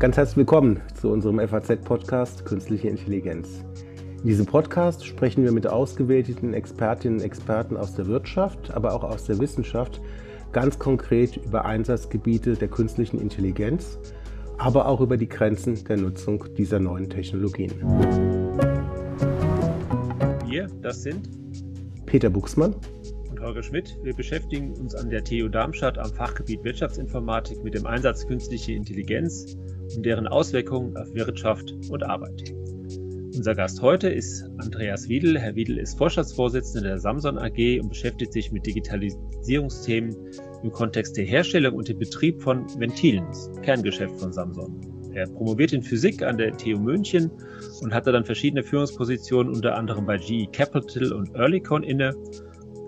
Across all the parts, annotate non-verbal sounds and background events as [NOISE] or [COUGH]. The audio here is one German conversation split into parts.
Ganz herzlich willkommen zu unserem FAZ-Podcast Künstliche Intelligenz. In diesem Podcast sprechen wir mit ausgewählten Expertinnen und Experten aus der Wirtschaft, aber auch aus der Wissenschaft ganz konkret über Einsatzgebiete der künstlichen Intelligenz, aber auch über die Grenzen der Nutzung dieser neuen Technologien. Wir, das sind Peter Buchsmann und Holger Schmidt. Wir beschäftigen uns an der TU Darmstadt am Fachgebiet Wirtschaftsinformatik mit dem Einsatz künstliche Intelligenz und deren Auswirkungen auf Wirtschaft und Arbeit. Unser Gast heute ist Andreas Wiedel. Herr Wiedel ist Vorstandsvorsitzender der Samson AG und beschäftigt sich mit Digitalisierungsthemen im Kontext der Herstellung und dem Betrieb von Ventilen, Kerngeschäft von Samson. Er promoviert in Physik an der TU München und hatte dann verschiedene Führungspositionen unter anderem bei GE Capital und Earlycon inne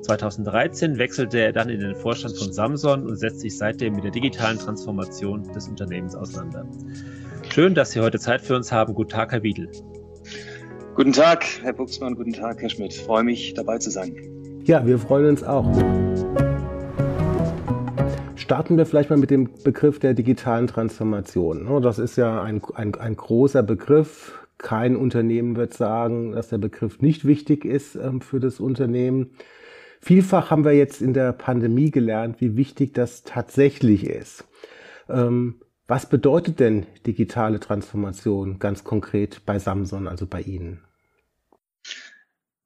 2013 wechselte er dann in den Vorstand von Samson und setzt sich seitdem mit der digitalen Transformation des Unternehmens auseinander. Schön, dass Sie heute Zeit für uns haben. Guten Tag, Herr Biedel. Guten Tag, Herr Buchsmann, guten Tag, Herr Schmidt. Ich freue mich, dabei zu sein. Ja, wir freuen uns auch. Starten wir vielleicht mal mit dem Begriff der digitalen Transformation. Das ist ja ein, ein, ein großer Begriff. Kein Unternehmen wird sagen, dass der Begriff nicht wichtig ist ähm, für das Unternehmen. Vielfach haben wir jetzt in der Pandemie gelernt, wie wichtig das tatsächlich ist. Ähm, was bedeutet denn digitale Transformation ganz konkret bei Samson, also bei Ihnen?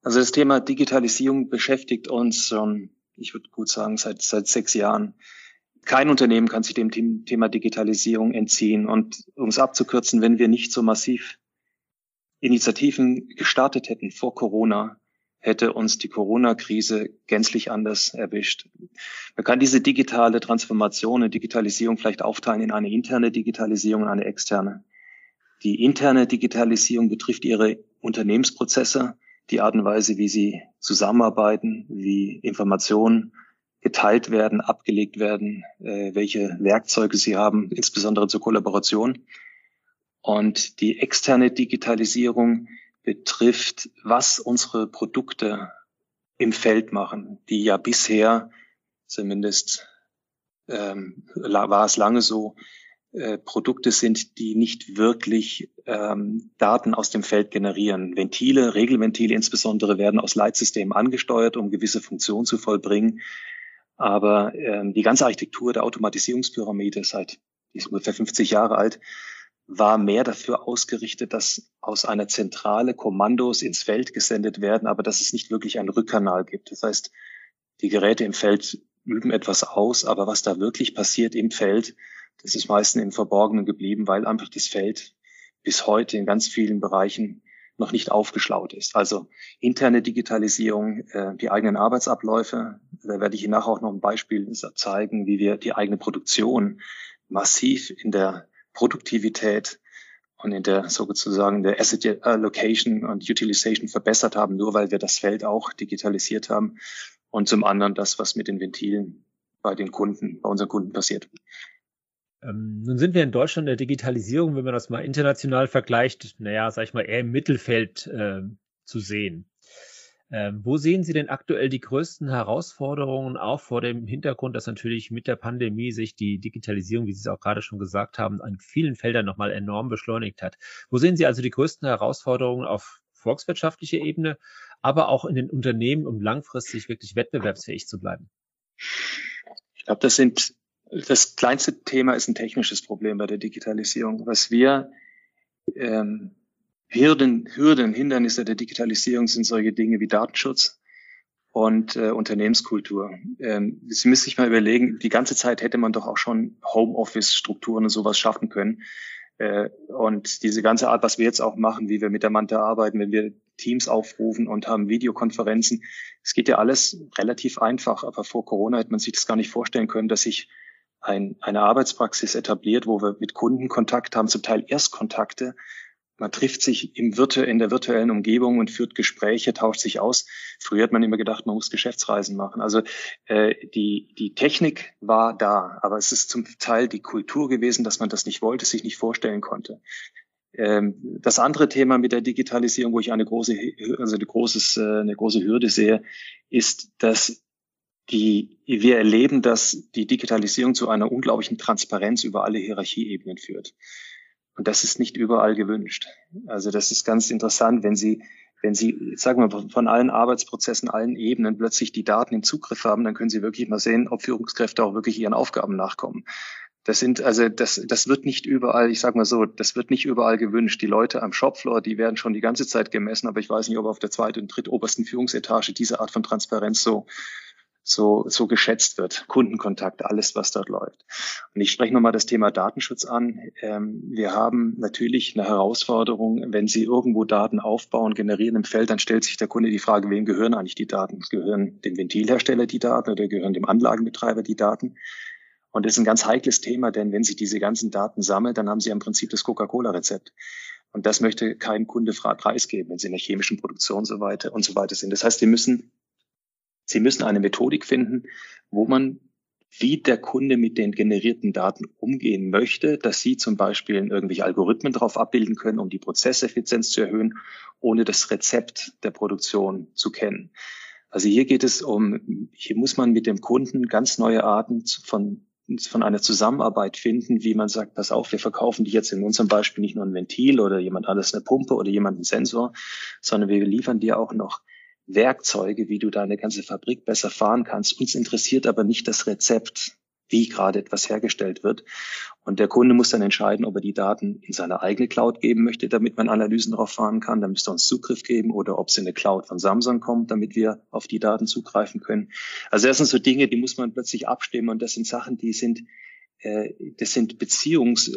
Also das Thema Digitalisierung beschäftigt uns schon, ich würde gut sagen, seit, seit sechs Jahren. Kein Unternehmen kann sich dem Thema Digitalisierung entziehen. Und um es abzukürzen, wenn wir nicht so massiv Initiativen gestartet hätten vor Corona, hätte uns die Corona-Krise gänzlich anders erwischt. Man kann diese digitale Transformation und Digitalisierung vielleicht aufteilen in eine interne Digitalisierung und eine externe. Die interne Digitalisierung betrifft ihre Unternehmensprozesse, die Art und Weise, wie sie zusammenarbeiten, wie Informationen geteilt werden, abgelegt werden, äh, welche Werkzeuge sie haben, insbesondere zur Kollaboration. Und die externe Digitalisierung betrifft, was unsere Produkte im Feld machen, die ja bisher zumindest ähm, war es lange so, äh, Produkte sind, die nicht wirklich ähm, Daten aus dem Feld generieren. Ventile, Regelventile insbesondere werden aus Leitsystemen angesteuert, um gewisse Funktionen zu vollbringen. Aber ähm, die ganze Architektur der Automatisierungspyramide seit die ist ungefähr 50 Jahre alt, war mehr dafür ausgerichtet, dass aus einer Zentrale Kommandos ins Feld gesendet werden, aber dass es nicht wirklich einen Rückkanal gibt. Das heißt, die Geräte im Feld üben etwas aus, aber was da wirklich passiert im Feld, das ist meistens im Verborgenen geblieben, weil einfach das Feld bis heute in ganz vielen Bereichen noch nicht aufgeschlaut ist. Also interne Digitalisierung, äh, die eigenen Arbeitsabläufe, da werde ich Ihnen nachher auch noch ein Beispiel zeigen, wie wir die eigene Produktion massiv in der Produktivität und in der sozusagen der Asset Allocation und Utilization verbessert haben, nur weil wir das Feld auch digitalisiert haben. Und zum anderen das, was mit den Ventilen bei den Kunden, bei unseren Kunden passiert. Ähm, nun sind wir in Deutschland der Digitalisierung, wenn man das mal international vergleicht, naja, sag ich mal, eher im Mittelfeld äh, zu sehen. Ähm, wo sehen Sie denn aktuell die größten Herausforderungen, auch vor dem Hintergrund, dass natürlich mit der Pandemie sich die Digitalisierung, wie Sie es auch gerade schon gesagt haben, an vielen Feldern nochmal enorm beschleunigt hat? Wo sehen Sie also die größten Herausforderungen auf volkswirtschaftlicher Ebene, aber auch in den Unternehmen, um langfristig wirklich wettbewerbsfähig zu bleiben? Ich glaube, das sind das kleinste Thema ist ein technisches Problem bei der Digitalisierung. Was wir ähm, Hürden, Hürden, Hindernisse der Digitalisierung sind solche Dinge wie Datenschutz und äh, Unternehmenskultur. Ähm, Sie müssen sich mal überlegen, die ganze Zeit hätte man doch auch schon Homeoffice-Strukturen und sowas schaffen können. Äh, und diese ganze Art, was wir jetzt auch machen, wie wir mit der Manta arbeiten, wenn wir Teams aufrufen und haben Videokonferenzen, es geht ja alles relativ einfach. Aber vor Corona hätte man sich das gar nicht vorstellen können, dass sich ein, eine Arbeitspraxis etabliert, wo wir mit Kunden Kontakt haben, zum Teil Erstkontakte, man trifft sich im Virtu in der virtuellen Umgebung und führt Gespräche, tauscht sich aus. Früher hat man immer gedacht, man muss Geschäftsreisen machen. Also äh, die, die Technik war da, aber es ist zum Teil die Kultur gewesen, dass man das nicht wollte, sich nicht vorstellen konnte. Ähm, das andere Thema mit der Digitalisierung, wo ich eine große, also eine, großes, äh, eine große Hürde sehe, ist, dass die, wir erleben, dass die Digitalisierung zu einer unglaublichen Transparenz über alle Hierarchieebenen führt. Und das ist nicht überall gewünscht. Also das ist ganz interessant, wenn Sie, wenn Sie, sagen wir, von allen Arbeitsprozessen, allen Ebenen plötzlich die Daten im Zugriff haben, dann können Sie wirklich mal sehen, ob Führungskräfte auch wirklich ihren Aufgaben nachkommen. Das sind, also das, das wird nicht überall, ich sage mal so, das wird nicht überall gewünscht. Die Leute am Shopfloor, die werden schon die ganze Zeit gemessen, aber ich weiß nicht, ob auf der zweiten und drittobersten Führungsetage diese Art von Transparenz so, so, so geschätzt wird. Kundenkontakt, alles, was dort läuft. Und ich spreche nochmal das Thema Datenschutz an. Ähm, wir haben natürlich eine Herausforderung, wenn Sie irgendwo Daten aufbauen, generieren im Feld, dann stellt sich der Kunde die Frage, wem gehören eigentlich die Daten? Gehören dem Ventilhersteller die Daten oder gehören dem Anlagenbetreiber die Daten? Und das ist ein ganz heikles Thema, denn wenn Sie diese ganzen Daten sammeln, dann haben Sie im Prinzip das Coca-Cola-Rezept. Und das möchte kein Kunde preisgeben, wenn Sie in der chemischen Produktion so weiter und so weiter sind. Das heißt, Sie müssen, Sie müssen eine Methodik finden, wo man wie der Kunde mit den generierten Daten umgehen möchte, dass Sie zum Beispiel irgendwelche Algorithmen darauf abbilden können, um die Prozesseffizienz zu erhöhen, ohne das Rezept der Produktion zu kennen. Also hier geht es um, hier muss man mit dem Kunden ganz neue Arten von von einer Zusammenarbeit finden, wie man sagt, pass auf, wir verkaufen die jetzt in unserem Beispiel nicht nur ein Ventil oder jemand anderes eine Pumpe oder jemand einen Sensor, sondern wir liefern dir auch noch Werkzeuge, wie du deine ganze Fabrik besser fahren kannst. Uns interessiert aber nicht das Rezept wie gerade etwas hergestellt wird. Und der Kunde muss dann entscheiden, ob er die Daten in seine eigene Cloud geben möchte, damit man Analysen darauf fahren kann. Dann müsste er uns Zugriff geben oder ob es in eine Cloud von Samsung kommt, damit wir auf die Daten zugreifen können. Also das sind so Dinge, die muss man plötzlich abstimmen und das sind Sachen, die sind äh, das sind Beziehungs,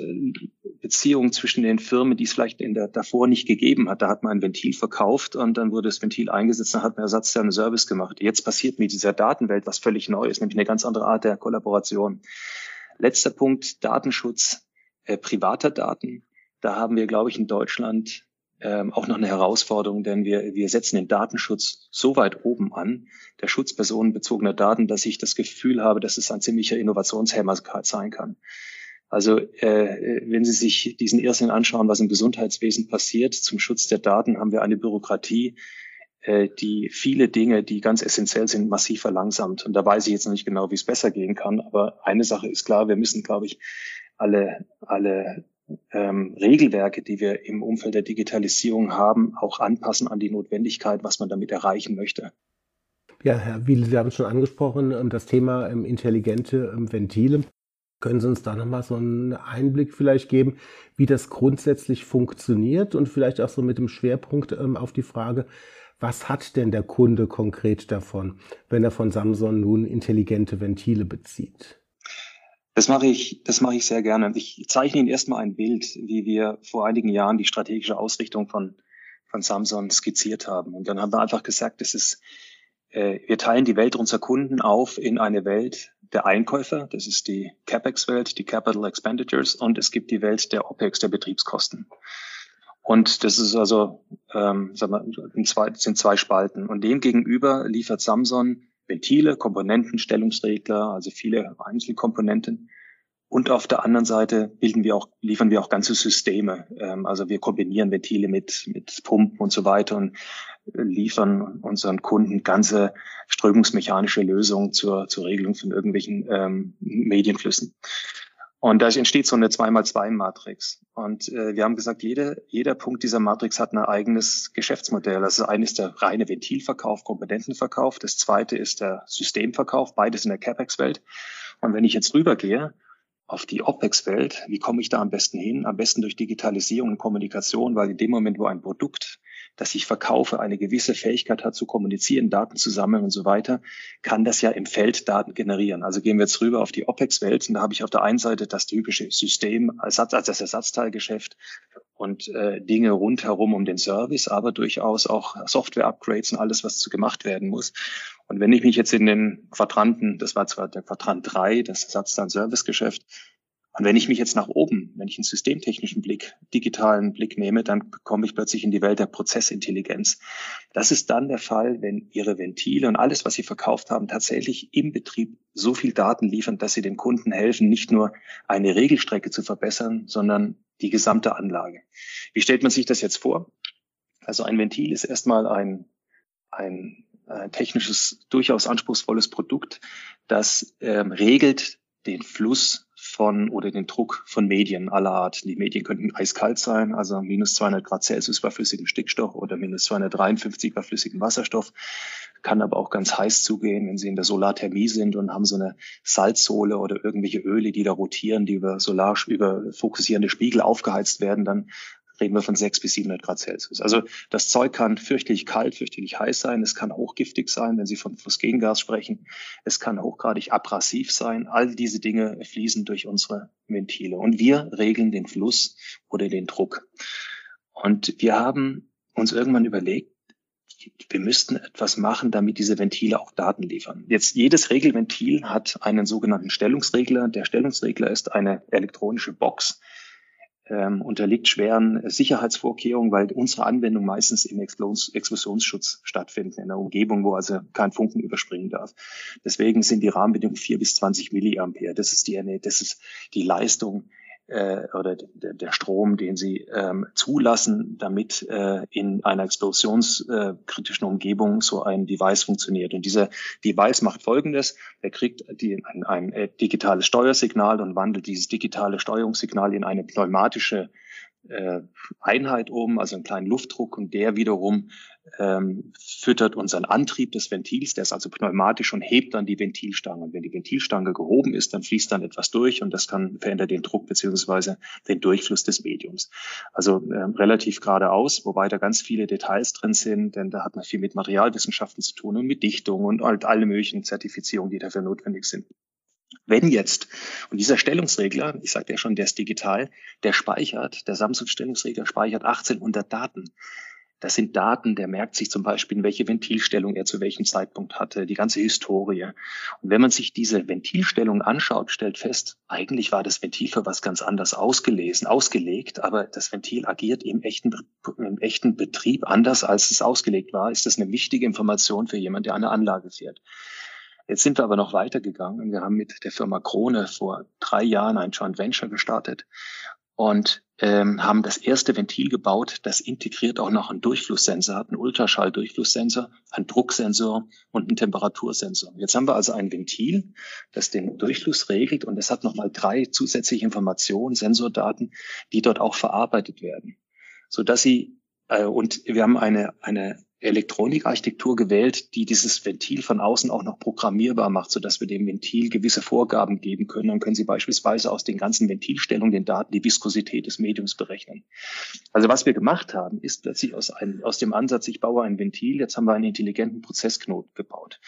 Beziehungen zwischen den Firmen, die es vielleicht in der davor nicht gegeben hat. Da hat man ein Ventil verkauft und dann wurde das Ventil eingesetzt, dann hat man ersatzteile Service gemacht. Jetzt passiert mit dieser Datenwelt was völlig Neues, nämlich eine ganz andere Art der Kollaboration. Letzter Punkt, Datenschutz äh, privater Daten. Da haben wir, glaube ich, in Deutschland ähm, auch noch eine Herausforderung, denn wir, wir setzen den Datenschutz so weit oben an, der Schutz personenbezogener Daten, dass ich das Gefühl habe, dass es ein ziemlicher Innovationshemmer sein kann. Also äh, wenn Sie sich diesen Irrsinn anschauen, was im Gesundheitswesen passiert, zum Schutz der Daten haben wir eine Bürokratie, äh, die viele Dinge, die ganz essentiell sind, massiv verlangsamt. Und da weiß ich jetzt noch nicht genau, wie es besser gehen kann. Aber eine Sache ist klar, wir müssen, glaube ich, alle, alle ähm, Regelwerke, die wir im Umfeld der Digitalisierung haben, auch anpassen an die Notwendigkeit, was man damit erreichen möchte. Ja, Herr Wiele, Sie haben es schon angesprochen, ähm, das Thema ähm, intelligente ähm, Ventile. Können Sie uns da nochmal so einen Einblick vielleicht geben, wie das grundsätzlich funktioniert und vielleicht auch so mit dem Schwerpunkt auf die Frage, was hat denn der Kunde konkret davon, wenn er von Samsung nun intelligente Ventile bezieht? Das mache ich, das mache ich sehr gerne. Ich zeichne Ihnen erstmal ein Bild, wie wir vor einigen Jahren die strategische Ausrichtung von, von Samsung skizziert haben. Und dann haben wir einfach gesagt, es ist, äh, wir teilen die Welt unserer Kunden auf in eine Welt der Einkäufer, das ist die CapEx-Welt, die Capital Expenditures, und es gibt die Welt der OPEX, der Betriebskosten. Und das ist also, ähm, sagen wir, zwei, sind zwei Spalten. Und dem gegenüber liefert Samsung Ventile, Komponenten, Stellungsregler, also viele Einzelkomponenten. Und auf der anderen Seite bilden wir auch, liefern wir auch ganze Systeme. Ähm, also wir kombinieren Ventile mit, mit Pumpen und so weiter und liefern unseren Kunden ganze strömungsmechanische Lösungen zur, zur Regelung von irgendwelchen ähm, Medienflüssen. Und da entsteht so eine 2x2-Matrix. Und äh, wir haben gesagt, jede, jeder Punkt dieser Matrix hat ein eigenes Geschäftsmodell. Das eine ist der reine Ventilverkauf, Komponentenverkauf. Das zweite ist der Systemverkauf, beides in der CapEx-Welt. Und wenn ich jetzt rübergehe auf die OPEX-Welt, wie komme ich da am besten hin? Am besten durch Digitalisierung und Kommunikation, weil in dem Moment, wo ein Produkt das ich verkaufe, eine gewisse Fähigkeit hat zu kommunizieren, Daten zu sammeln und so weiter, kann das ja im Feld Daten generieren. Also gehen wir jetzt rüber auf die OPEX-Welt und da habe ich auf der einen Seite das typische System als, als das Ersatzteilgeschäft und äh, Dinge rundherum um den Service, aber durchaus auch Software-Upgrades und alles, was zu gemacht werden muss. Und wenn ich mich jetzt in den Quadranten, das war zwar der Quadrant drei, das Ersatzteil-Service-Geschäft, und wenn ich mich jetzt nach oben, wenn ich einen systemtechnischen Blick, digitalen Blick nehme, dann komme ich plötzlich in die Welt der Prozessintelligenz. Das ist dann der Fall, wenn Ihre Ventile und alles, was Sie verkauft haben, tatsächlich im Betrieb so viel Daten liefern, dass Sie dem Kunden helfen, nicht nur eine Regelstrecke zu verbessern, sondern die gesamte Anlage. Wie stellt man sich das jetzt vor? Also ein Ventil ist erstmal ein, ein, ein technisches, durchaus anspruchsvolles Produkt, das ähm, regelt den Fluss von oder den Druck von Medien aller Art. Die Medien könnten eiskalt sein, also minus 200 Grad Celsius bei flüssigem Stickstoff oder minus 253 bei flüssigem Wasserstoff. Kann aber auch ganz heiß zugehen, wenn Sie in der Solarthermie sind und haben so eine Salzsohle oder irgendwelche Öle, die da rotieren, die über Solar, über fokussierende Spiegel aufgeheizt werden, dann reden wir von 6 bis 700 Grad Celsius. Also das Zeug kann fürchterlich kalt, fürchterlich heiß sein. Es kann hochgiftig sein, wenn Sie von Phosgengas sprechen. Es kann hochgradig abrasiv sein. All diese Dinge fließen durch unsere Ventile. Und wir regeln den Fluss oder den Druck. Und wir haben uns irgendwann überlegt, wir müssten etwas machen, damit diese Ventile auch Daten liefern. Jetzt jedes Regelventil hat einen sogenannten Stellungsregler. Der Stellungsregler ist eine elektronische Box, ähm, unterliegt schweren Sicherheitsvorkehrungen, weil unsere Anwendung meistens im Explos Explosionsschutz stattfindet, in einer Umgebung, wo also kein Funken überspringen darf. Deswegen sind die Rahmenbedingungen 4 bis 20 Milliampere. Das ist die, das ist die Leistung, äh, oder der, Strom, den sie ähm, zulassen, damit äh, in einer explosionskritischen Umgebung so ein Device funktioniert. Und dieser Device macht Folgendes. Er kriegt die, ein, ein äh, digitales Steuersignal und wandelt dieses digitale Steuerungssignal in eine pneumatische äh, Einheit oben, also einen kleinen Luftdruck und der wiederum ähm, füttert unseren Antrieb des Ventils, der ist also pneumatisch und hebt dann die Ventilstange. Und wenn die Ventilstange gehoben ist, dann fließt dann etwas durch und das kann verändert den Druck beziehungsweise den Durchfluss des Mediums. Also ähm, relativ geradeaus, wobei da ganz viele Details drin sind, denn da hat man viel mit Materialwissenschaften zu tun und mit Dichtung und halt alle möglichen Zertifizierungen, die dafür notwendig sind. Wenn jetzt, und dieser Stellungsregler, ich sagte ja schon, der ist digital, der speichert, der Samsung-Stellungsregler speichert 1800 Daten. Das sind Daten, der merkt sich zum Beispiel, in welche Ventilstellung er zu welchem Zeitpunkt hatte, die ganze Historie. Und wenn man sich diese Ventilstellung anschaut, stellt fest, eigentlich war das Ventil für was ganz anderes ausgelesen, ausgelegt, aber das Ventil agiert im echten, im echten Betrieb anders, als es ausgelegt war, ist das eine wichtige Information für jemand, der eine Anlage fährt. Jetzt sind wir aber noch weitergegangen. Wir haben mit der Firma Krone vor drei Jahren ein Joint Venture gestartet und ähm, haben das erste Ventil gebaut, das integriert auch noch einen Durchflusssensor hat, einen Ultraschalldurchflusssensor, einen Drucksensor und einen Temperatursensor. Jetzt haben wir also ein Ventil, das den Durchfluss regelt und es hat nochmal drei zusätzliche Informationen, Sensordaten, die dort auch verarbeitet werden, so dass sie äh, und wir haben eine eine Elektronikarchitektur gewählt, die dieses Ventil von außen auch noch programmierbar macht, so dass wir dem Ventil gewisse Vorgaben geben können. Dann können Sie beispielsweise aus den ganzen Ventilstellungen, den Daten, die Viskosität des Mediums berechnen. Also was wir gemacht haben, ist plötzlich aus, einem, aus dem Ansatz, ich baue ein Ventil, jetzt haben wir einen intelligenten Prozessknoten gebaut.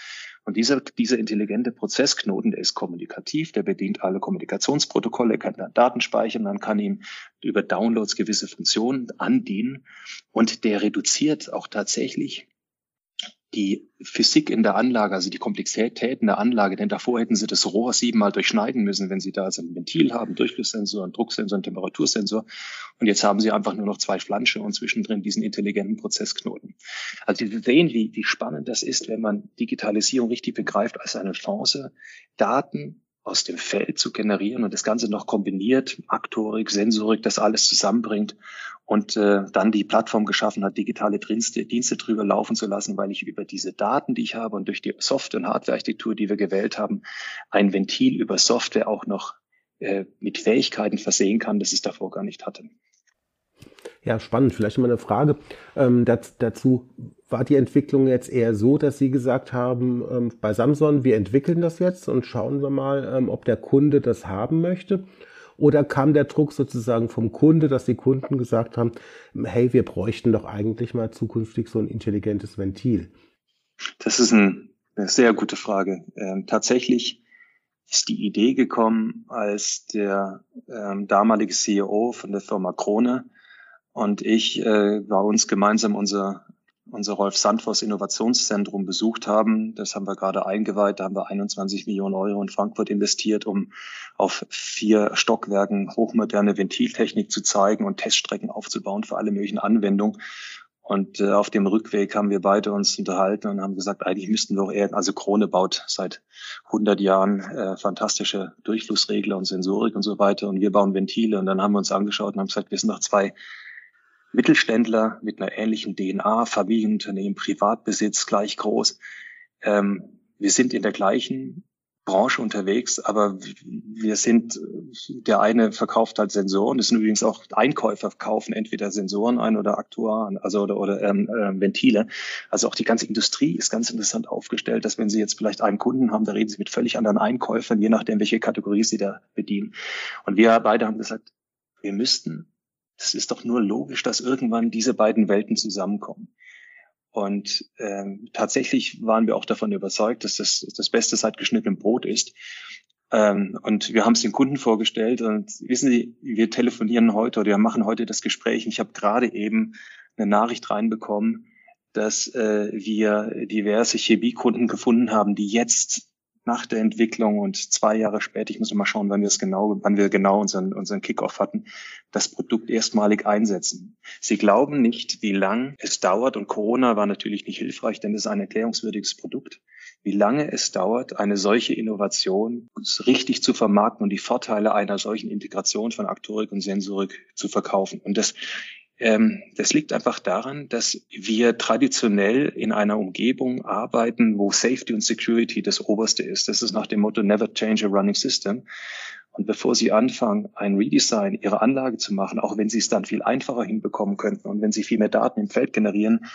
Und dieser, dieser intelligente Prozessknoten, der ist kommunikativ, der bedient alle Kommunikationsprotokolle, kann dann Daten speichern, man kann ihm über Downloads gewisse Funktionen andienen. Und der reduziert auch tatsächlich die Physik in der Anlage, also die Komplexität in der Anlage, denn davor hätten sie das Rohr siebenmal durchschneiden müssen, wenn sie da also ein Ventil haben, Durchflusssensor, einen Drucksensor, einen Temperatursensor. Und jetzt haben sie einfach nur noch zwei Flansche und zwischendrin diesen intelligenten Prozessknoten. Also Sie sehen, wie, wie spannend das ist, wenn man Digitalisierung richtig begreift als eine Chance, Daten aus dem Feld zu generieren und das Ganze noch kombiniert, Aktorik, Sensorik, das alles zusammenbringt und äh, dann die Plattform geschaffen hat, digitale Dienste, Dienste drüber laufen zu lassen, weil ich über diese Daten, die ich habe und durch die Software- und Hardware-Architektur, die wir gewählt haben, ein Ventil über Software auch noch äh, mit Fähigkeiten versehen kann, das es davor gar nicht hatte. Ja, spannend. Vielleicht mal eine Frage ähm, dazu. War die Entwicklung jetzt eher so, dass Sie gesagt haben, ähm, bei Samsung, wir entwickeln das jetzt und schauen wir mal, ähm, ob der Kunde das haben möchte? Oder kam der Druck sozusagen vom Kunde, dass die Kunden gesagt haben, hey, wir bräuchten doch eigentlich mal zukünftig so ein intelligentes Ventil? Das ist ein, eine sehr gute Frage. Ähm, tatsächlich ist die Idee gekommen, als der ähm, damalige CEO von der Firma Krone und ich äh, bei uns gemeinsam unser unser Rolf Sandvors Innovationszentrum besucht haben. Das haben wir gerade eingeweiht. Da haben wir 21 Millionen Euro in Frankfurt investiert, um auf vier Stockwerken hochmoderne Ventiltechnik zu zeigen und Teststrecken aufzubauen für alle möglichen Anwendungen. Und äh, auf dem Rückweg haben wir beide uns unterhalten und haben gesagt, eigentlich müssten wir auch eher, also Krone baut seit 100 Jahren äh, fantastische Durchflussregler und Sensorik und so weiter und wir bauen Ventile. Und dann haben wir uns angeschaut und haben gesagt, wir sind noch zwei Mittelständler mit einer ähnlichen DNA, Familienunternehmen, Privatbesitz gleich groß. Ähm, wir sind in der gleichen Branche unterwegs, aber wir sind, der eine verkauft halt Sensoren, das sind übrigens auch Einkäufer kaufen entweder Sensoren ein oder Aktuaren, also oder, oder ähm, äh, Ventile. Also auch die ganze Industrie ist ganz interessant aufgestellt, dass wenn Sie jetzt vielleicht einen Kunden haben, da reden Sie mit völlig anderen Einkäufern, je nachdem, welche Kategorie Sie da bedienen. Und wir beide haben gesagt, wir müssten, es ist doch nur logisch, dass irgendwann diese beiden Welten zusammenkommen. Und ähm, tatsächlich waren wir auch davon überzeugt, dass das das Beste seit geschnittenem Brot ist. Ähm, und wir haben es den Kunden vorgestellt und wissen Sie, wir telefonieren heute oder wir machen heute das Gespräch. Ich habe gerade eben eine Nachricht reinbekommen, dass äh, wir diverse Chemiekunden gefunden haben, die jetzt nach der Entwicklung und zwei Jahre später, ich muss mal schauen, wann wir es genau, wann wir genau unseren, unseren Kickoff hatten, das Produkt erstmalig einsetzen. Sie glauben nicht, wie lang es dauert, und Corona war natürlich nicht hilfreich, denn es ist ein erklärungswürdiges Produkt, wie lange es dauert, eine solche Innovation richtig zu vermarkten und die Vorteile einer solchen Integration von Aktorik und Sensorik zu verkaufen. Und das das liegt einfach daran, dass wir traditionell in einer Umgebung arbeiten, wo Safety und Security das Oberste ist. Das ist nach dem Motto Never Change a Running System. Und bevor Sie anfangen, ein Redesign Ihrer Anlage zu machen, auch wenn Sie es dann viel einfacher hinbekommen könnten und wenn Sie viel mehr Daten im Feld generieren,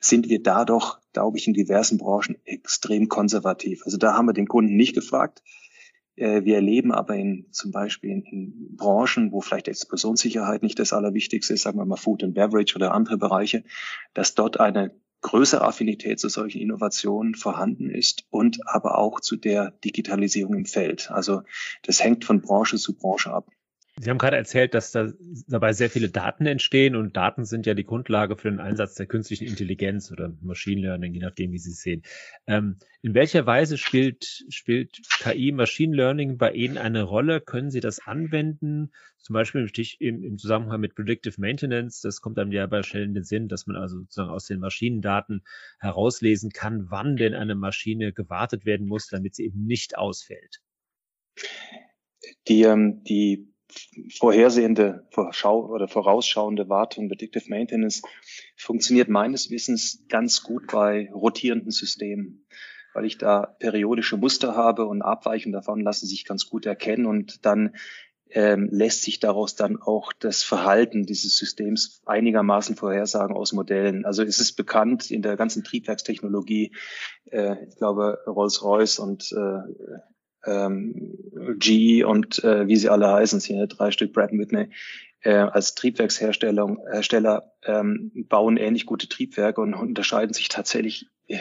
sind wir da doch, glaube ich, in diversen Branchen extrem konservativ. Also da haben wir den Kunden nicht gefragt, wir erleben aber in, zum Beispiel in, in Branchen, wo vielleicht Explosionssicherheit nicht das Allerwichtigste ist, sagen wir mal Food and Beverage oder andere Bereiche, dass dort eine größere Affinität zu solchen Innovationen vorhanden ist und aber auch zu der Digitalisierung im Feld. Also das hängt von Branche zu Branche ab. Sie haben gerade erzählt, dass da dabei sehr viele Daten entstehen und Daten sind ja die Grundlage für den Einsatz der künstlichen Intelligenz oder Machine Learning, je nachdem, wie Sie es sehen. Ähm, in welcher Weise spielt, spielt KI Machine Learning bei Ihnen eine Rolle? Können Sie das anwenden? Zum Beispiel im, im Zusammenhang mit Predictive Maintenance. Das kommt einem ja bei Stellen in den Sinn, dass man also sozusagen aus den Maschinendaten herauslesen kann, wann denn eine Maschine gewartet werden muss, damit sie eben nicht ausfällt. Die, ähm, die vorhersehende Vorschau oder vorausschauende Wartung, Predictive Maintenance, funktioniert meines Wissens ganz gut bei rotierenden Systemen, weil ich da periodische Muster habe und Abweichungen davon lassen sich ganz gut erkennen und dann ähm, lässt sich daraus dann auch das Verhalten dieses Systems einigermaßen vorhersagen aus Modellen. Also es ist bekannt in der ganzen Triebwerkstechnologie, äh, ich glaube Rolls-Royce und äh, ähm, GE und äh, wie sie alle heißen, hier drei Stück Brad Whitney, äh, als Triebwerkshersteller Hersteller, ähm, bauen ähnlich gute Triebwerke und unterscheiden sich tatsächlich äh,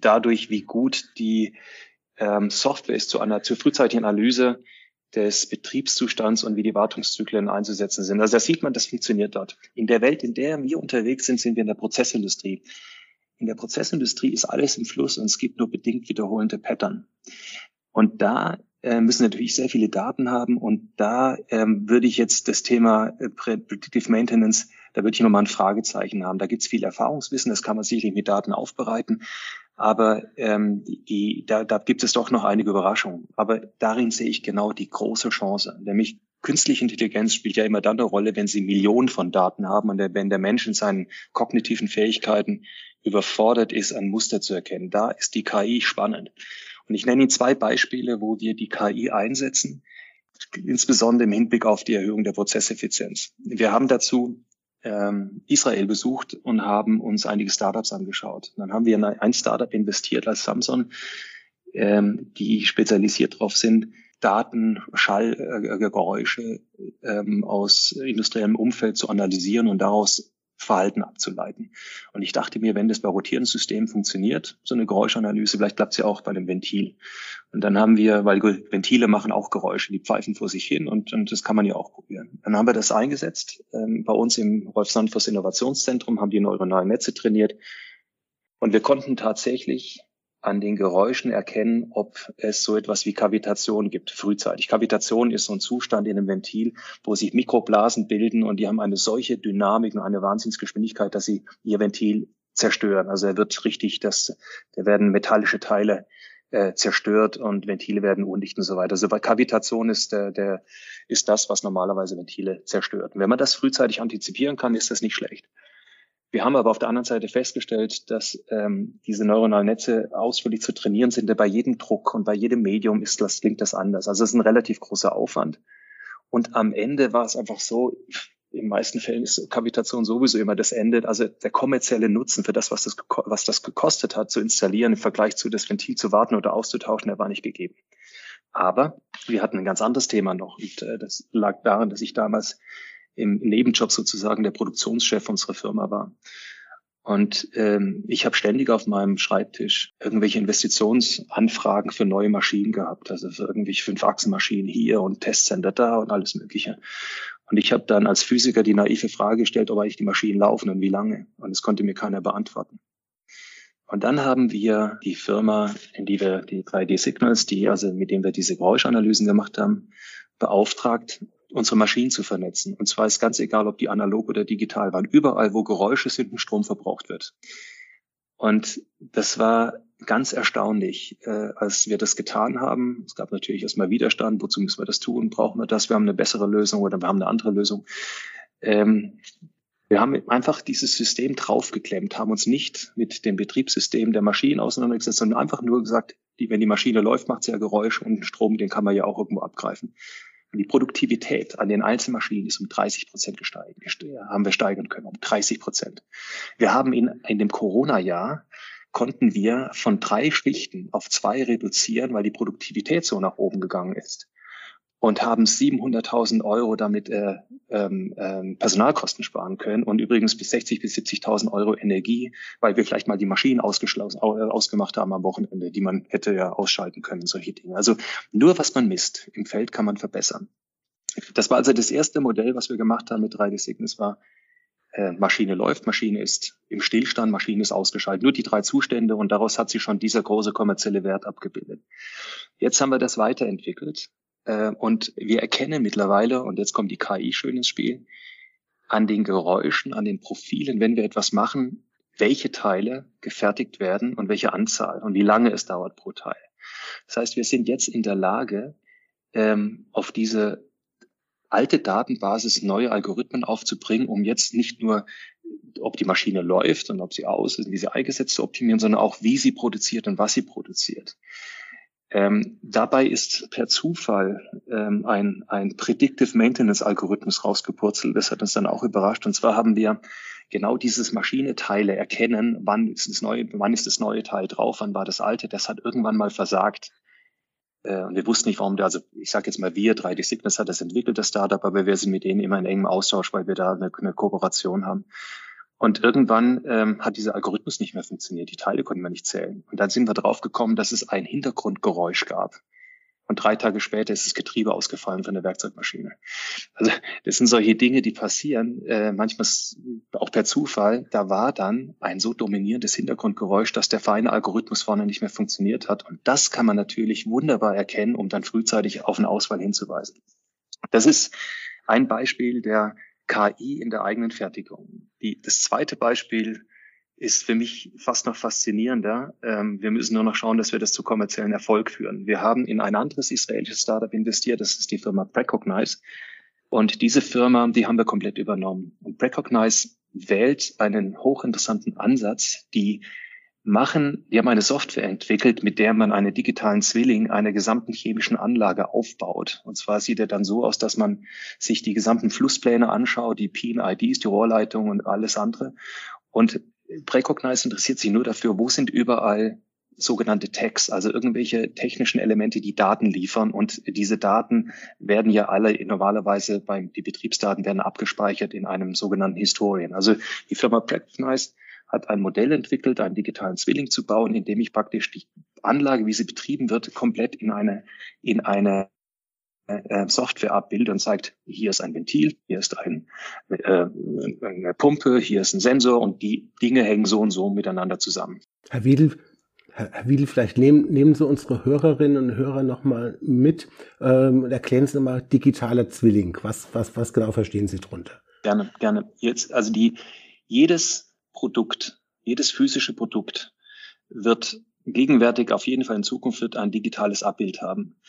dadurch, wie gut die ähm, Software ist zu einer zur frühzeitigen Analyse des Betriebszustands und wie die Wartungszyklen einzusetzen sind. Also da sieht man, das funktioniert dort. In der Welt, in der wir unterwegs sind, sind wir in der Prozessindustrie. In der Prozessindustrie ist alles im Fluss und es gibt nur bedingt wiederholende Pattern. Und da äh, müssen natürlich sehr viele Daten haben und da ähm, würde ich jetzt das Thema äh, Predictive Maintenance, da würde ich nochmal ein Fragezeichen haben. Da gibt es viel Erfahrungswissen, das kann man sicherlich mit Daten aufbereiten, aber ähm, die, da, da gibt es doch noch einige Überraschungen. Aber darin sehe ich genau die große Chance, nämlich künstliche Intelligenz spielt ja immer dann eine Rolle, wenn sie Millionen von Daten haben und wenn der Mensch in seinen kognitiven Fähigkeiten überfordert ist, ein Muster zu erkennen. Da ist die KI spannend. Und ich nenne Ihnen zwei Beispiele, wo wir die KI einsetzen, insbesondere im Hinblick auf die Erhöhung der Prozesseffizienz. Wir haben dazu ähm, Israel besucht und haben uns einige Startups angeschaut. dann haben wir in ein Startup investiert als Samsung, ähm, die spezialisiert darauf sind, Daten, Schallgeräusche äh, ähm, aus industriellem Umfeld zu analysieren und daraus Verhalten abzuleiten. Und ich dachte mir, wenn das bei rotierenden Systemen funktioniert, so eine Geräuschanalyse, vielleicht klappt es ja auch bei dem Ventil. Und dann haben wir, weil Ventile machen auch Geräusche, die pfeifen vor sich hin und, und das kann man ja auch probieren. Dann haben wir das eingesetzt ähm, bei uns im Rolf Sandfuss Innovationszentrum, haben die neuronalen Netze trainiert und wir konnten tatsächlich an den Geräuschen erkennen, ob es so etwas wie Kavitation gibt, frühzeitig. Kavitation ist so ein Zustand in einem Ventil, wo sich Mikroblasen bilden und die haben eine solche Dynamik und eine Wahnsinnsgeschwindigkeit, dass sie ihr Ventil zerstören. Also er wird richtig, das, da werden metallische Teile äh, zerstört und Ventile werden undicht und so weiter. Also Kavitation ist der, der ist das, was normalerweise Ventile zerstört. Und wenn man das frühzeitig antizipieren kann, ist das nicht schlecht. Wir haben aber auf der anderen Seite festgestellt, dass ähm, diese neuronalen Netze ausführlich zu trainieren sind. Bei jedem Druck und bei jedem Medium ist das, klingt das anders. Also es ist ein relativ großer Aufwand. Und am Ende war es einfach so, in meisten Fällen ist Kavitation sowieso immer das Ende. Also der kommerzielle Nutzen für das, was das, was das gekostet hat, zu installieren, im Vergleich zu das Ventil zu warten oder auszutauschen, der war nicht gegeben. Aber wir hatten ein ganz anderes Thema noch. Und äh, das lag daran, dass ich damals im Nebenjob sozusagen der Produktionschef unserer Firma war. Und ähm, ich habe ständig auf meinem Schreibtisch irgendwelche Investitionsanfragen für neue Maschinen gehabt, also für irgendwelche Fünf-Achsen-Maschinen hier und Testcenter da und alles Mögliche. Und ich habe dann als Physiker die naive Frage gestellt, ob eigentlich die Maschinen laufen und wie lange. Und es konnte mir keiner beantworten. Und dann haben wir die Firma, in die wir die 3D Signals, die also mit dem wir diese Geräuschanalysen gemacht haben, beauftragt, unsere Maschinen zu vernetzen. Und zwar ist ganz egal, ob die analog oder digital waren. Überall, wo Geräusche sind und Strom verbraucht wird. Und das war ganz erstaunlich, äh, als wir das getan haben. Es gab natürlich erstmal Widerstand. Wozu müssen wir das tun? Brauchen wir das? Wir haben eine bessere Lösung oder wir haben eine andere Lösung. Ähm, wir haben einfach dieses System draufgeklemmt, haben uns nicht mit dem Betriebssystem der Maschinen auseinandergesetzt, sondern einfach nur gesagt, die, wenn die Maschine läuft, macht sie ja Geräusche und Strom, den kann man ja auch irgendwo abgreifen. Und die Produktivität an den Einzelmaschinen ist um 30 Prozent gesteigert, haben wir steigern können, um 30 Prozent. Wir haben in, in dem Corona-Jahr konnten wir von drei Schichten auf zwei reduzieren, weil die Produktivität so nach oben gegangen ist und haben 700.000 Euro damit äh, ähm, ähm, Personalkosten sparen können und übrigens bis 60 bis 70.000 Euro Energie, weil wir vielleicht mal die Maschinen ausgeschlossen, ausgemacht haben am Wochenende, die man hätte ja ausschalten können, solche Dinge. Also nur was man misst im Feld kann man verbessern. Das war also das erste Modell, was wir gemacht haben mit 3D Signals war, äh, Maschine läuft, Maschine ist im Stillstand, Maschine ist ausgeschaltet. Nur die drei Zustände und daraus hat sich schon dieser große kommerzielle Wert abgebildet. Jetzt haben wir das weiterentwickelt äh, und wir erkennen mittlerweile, und jetzt kommt die KI schön ins Spiel, an den Geräuschen, an den Profilen, wenn wir etwas machen, welche Teile gefertigt werden und welche Anzahl und wie lange es dauert pro Teil. Das heißt, wir sind jetzt in der Lage, ähm, auf diese alte Datenbasis neue Algorithmen aufzubringen, um jetzt nicht nur, ob die Maschine läuft und ob sie aus ist, wie sie eingesetzt zu optimieren, sondern auch, wie sie produziert und was sie produziert. Ähm, dabei ist per Zufall ähm, ein, ein Predictive Maintenance Algorithmus rausgepurzelt. Das hat uns dann auch überrascht. Und zwar haben wir genau dieses Maschineteile erkennen, wann ist das neue, wann ist das neue Teil drauf, wann war das alte. Das hat irgendwann mal versagt. Äh, und wir wussten nicht, warum der, also ich sage jetzt mal wir, 3D Signals hat das entwickelt, das Startup, aber wir sind mit denen immer in engem Austausch, weil wir da eine, eine Kooperation haben. Und irgendwann ähm, hat dieser Algorithmus nicht mehr funktioniert. Die Teile konnten wir nicht zählen. Und dann sind wir drauf gekommen, dass es ein Hintergrundgeräusch gab. Und drei Tage später ist das Getriebe ausgefallen von der Werkzeugmaschine. Also das sind solche Dinge, die passieren, äh, manchmal auch per Zufall. Da war dann ein so dominierendes Hintergrundgeräusch, dass der feine Algorithmus vorne nicht mehr funktioniert hat. Und das kann man natürlich wunderbar erkennen, um dann frühzeitig auf eine Auswahl hinzuweisen. Das ist ein Beispiel der KI in der eigenen Fertigung. Die, das zweite Beispiel ist für mich fast noch faszinierender. Ähm, wir müssen nur noch schauen, dass wir das zu kommerziellen Erfolg führen. Wir haben in ein anderes israelisches Startup investiert, das ist die Firma Precognize. Und diese Firma, die haben wir komplett übernommen. Und Precognize wählt einen hochinteressanten Ansatz, die machen, die haben eine Software entwickelt, mit der man einen digitalen Zwilling einer gesamten chemischen Anlage aufbaut. Und zwar sieht er dann so aus, dass man sich die gesamten Flusspläne anschaut, die PIN-IDs, die Rohrleitung und alles andere. Und Precognize interessiert sich nur dafür, wo sind überall sogenannte Tags, also irgendwelche technischen Elemente, die Daten liefern. Und diese Daten werden ja alle normalerweise beim, die Betriebsdaten werden abgespeichert in einem sogenannten Historien. Also die Firma Precognize hat ein Modell entwickelt, einen digitalen Zwilling zu bauen, in dem ich praktisch die Anlage, wie sie betrieben wird, komplett in eine, in eine äh, Software abbildet und zeigt, hier ist ein Ventil, hier ist ein, äh, eine Pumpe, hier ist ein Sensor und die Dinge hängen so und so miteinander zusammen. Herr Wiedel, Herr Wiedel, vielleicht nehmen, nehmen Sie unsere Hörerinnen und Hörer nochmal mit ähm, und erklären Sie nochmal digitaler Zwilling. Was, was, was genau verstehen Sie darunter? Gerne, gerne. Jetzt, also die, jedes Produkt, jedes physische Produkt wird gegenwärtig auf jeden Fall in Zukunft wird ein digitales Abbild haben.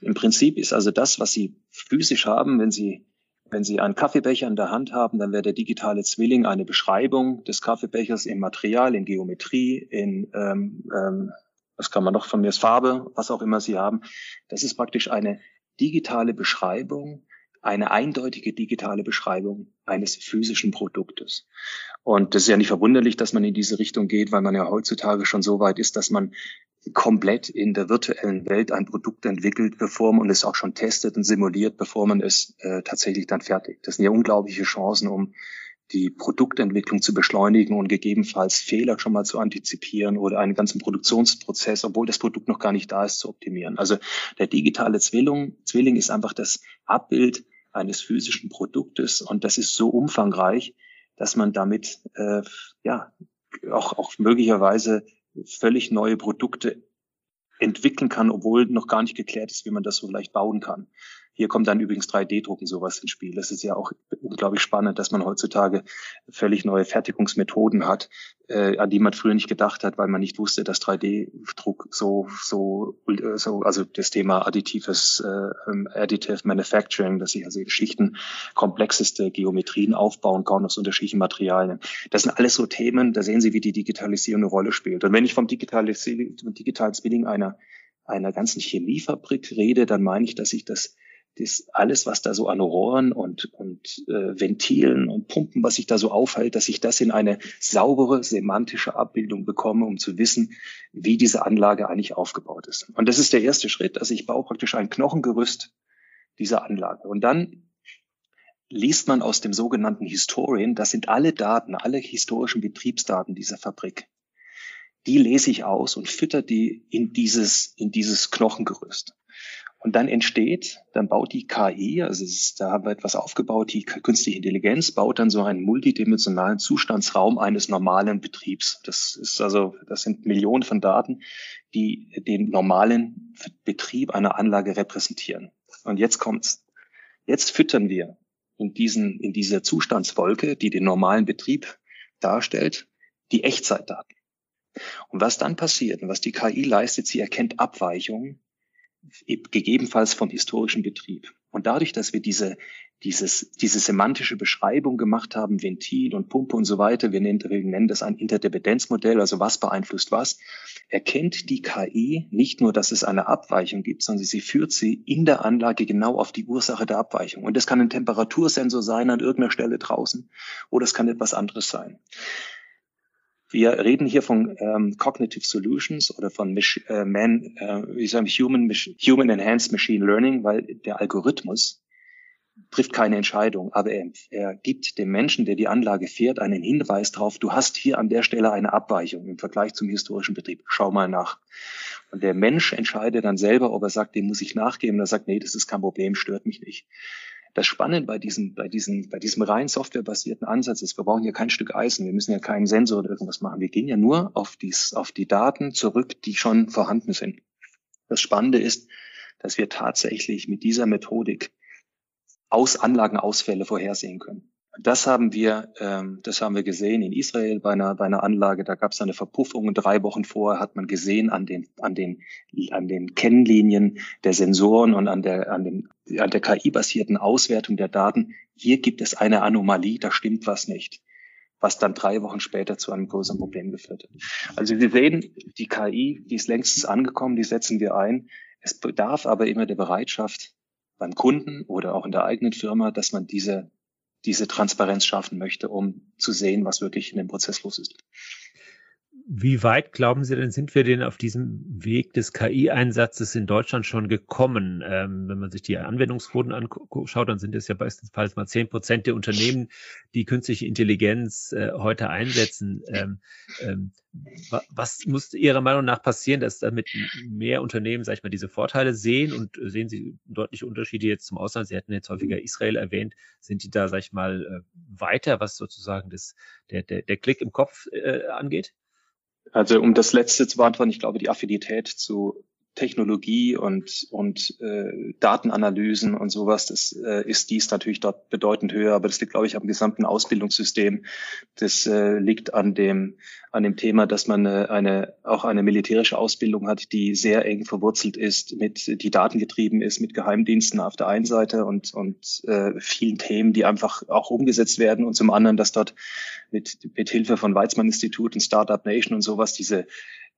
Im Prinzip ist also das, was Sie physisch haben, wenn Sie Wenn Sie einen Kaffeebecher in der Hand haben, dann wäre der digitale Zwilling eine Beschreibung des Kaffeebechers im Material, in Geometrie, in ähm, ähm, was kann man noch von mir, Farbe, was auch immer Sie haben. Das ist praktisch eine digitale Beschreibung, eine eindeutige digitale Beschreibung eines physischen Produktes. Und das ist ja nicht verwunderlich, dass man in diese Richtung geht, weil man ja heutzutage schon so weit ist, dass man komplett in der virtuellen Welt ein Produkt entwickelt, bevor man es auch schon testet und simuliert, bevor man es äh, tatsächlich dann fertigt. Das sind ja unglaubliche Chancen, um die Produktentwicklung zu beschleunigen und gegebenenfalls Fehler schon mal zu antizipieren oder einen ganzen Produktionsprozess, obwohl das Produkt noch gar nicht da ist, zu optimieren. Also der digitale Zwilling, Zwilling ist einfach das Abbild eines physischen Produktes und das ist so umfangreich, dass man damit äh, ja auch, auch möglicherweise völlig neue Produkte entwickeln kann, obwohl noch gar nicht geklärt ist, wie man das so vielleicht bauen kann. Hier kommt dann übrigens 3D-Drucken sowas ins Spiel. Das ist ja auch unglaublich spannend, dass man heutzutage völlig neue Fertigungsmethoden hat, äh, an die man früher nicht gedacht hat, weil man nicht wusste, dass 3D-Druck so, so, so, also das Thema additives, äh, ähm, additive Manufacturing, dass ich also Schichten komplexeste Geometrien aufbauen kann aus unterschiedlichen Materialien. Das sind alles so Themen, da sehen Sie, wie die Digitalisierung eine Rolle spielt. Und wenn ich vom digitalen Zwilling einer einer ganzen Chemiefabrik rede, dann meine ich, dass ich das das alles, was da so an Rohren und, und äh, Ventilen und Pumpen, was sich da so aufhält, dass ich das in eine saubere semantische Abbildung bekomme, um zu wissen, wie diese Anlage eigentlich aufgebaut ist. Und das ist der erste Schritt. Also ich baue praktisch ein Knochengerüst dieser Anlage. Und dann liest man aus dem sogenannten Historien, das sind alle Daten, alle historischen Betriebsdaten dieser Fabrik. Die lese ich aus und fütter die in dieses, in dieses Knochengerüst. Und dann entsteht, dann baut die KI, also ist, da haben wir etwas aufgebaut, die künstliche Intelligenz baut dann so einen multidimensionalen Zustandsraum eines normalen Betriebs. Das ist also, das sind Millionen von Daten, die den normalen Betrieb einer Anlage repräsentieren. Und jetzt kommt's. Jetzt füttern wir in diesen, in dieser Zustandswolke, die den normalen Betrieb darstellt, die Echtzeitdaten. Und was dann passiert und was die KI leistet, sie erkennt Abweichungen gegebenenfalls vom historischen Betrieb. Und dadurch, dass wir diese, dieses, diese semantische Beschreibung gemacht haben, Ventil und Pumpe und so weiter, wir nennen, wir nennen das ein Interdependenzmodell, also was beeinflusst was, erkennt die KI nicht nur, dass es eine Abweichung gibt, sondern sie führt sie in der Anlage genau auf die Ursache der Abweichung. Und das kann ein Temperatursensor sein an irgendeiner Stelle draußen oder es kann etwas anderes sein. Wir reden hier von ähm, Cognitive Solutions oder von Mich äh, Man, äh, sagen wir, Human, Human Enhanced Machine Learning, weil der Algorithmus trifft keine Entscheidung, aber er, er gibt dem Menschen, der die Anlage fährt, einen Hinweis darauf, du hast hier an der Stelle eine Abweichung im Vergleich zum historischen Betrieb. Schau mal nach. Und der Mensch entscheidet dann selber, ob er sagt, dem muss ich nachgeben, oder sagt, nee, das ist kein Problem, stört mich nicht. Das Spannende bei diesem, bei diesem, bei diesem rein softwarebasierten Ansatz ist, wir brauchen ja kein Stück Eisen, wir müssen ja keinen Sensor oder irgendwas machen. Wir gehen ja nur auf, dies, auf die Daten zurück, die schon vorhanden sind. Das Spannende ist, dass wir tatsächlich mit dieser Methodik aus Anlagenausfälle vorhersehen können. Das haben wir, ähm, das haben wir gesehen in Israel bei einer, bei einer Anlage. Da gab es eine Verpuffung drei Wochen vorher hat man gesehen an den, an den, an den Kennlinien der Sensoren und an der, an dem, an der KI-basierten Auswertung der Daten. Hier gibt es eine Anomalie, da stimmt was nicht was dann drei Wochen später zu einem größeren Problem geführt hat. Also wir sehen, die KI, die ist längst angekommen, die setzen wir ein. Es bedarf aber immer der Bereitschaft beim Kunden oder auch in der eigenen Firma, dass man diese diese Transparenz schaffen möchte, um zu sehen, was wirklich in dem Prozess los ist. Wie weit glauben Sie denn, sind wir denn auf diesem Weg des KI-Einsatzes in Deutschland schon gekommen? Ähm, wenn man sich die Anwendungsquoten anschaut, dann sind es ja beispielsweise mal zehn Prozent der Unternehmen, die künstliche Intelligenz äh, heute einsetzen. Ähm, ähm, was muss Ihrer Meinung nach passieren, dass damit mehr Unternehmen, sag ich mal, diese Vorteile sehen und sehen Sie deutliche Unterschiede jetzt zum Ausland? Sie hatten jetzt häufiger Israel erwähnt. Sind die da, sag ich mal, äh, weiter, was sozusagen das, der, der, der Klick im Kopf äh, angeht? Also um das letzte zu beantworten, ich glaube, die Affinität zu Technologie und, und äh, Datenanalysen und sowas, das äh, ist dies natürlich dort bedeutend höher, aber das liegt, glaube ich, am gesamten Ausbildungssystem. Das äh, liegt an dem, an dem Thema, dass man eine, eine, auch eine militärische Ausbildung hat, die sehr eng verwurzelt ist, mit, die datengetrieben ist, mit Geheimdiensten auf der einen Seite und, und äh, vielen Themen, die einfach auch umgesetzt werden und zum anderen, dass dort mit, mit Hilfe von Weizmann-Institut und Startup Nation und sowas diese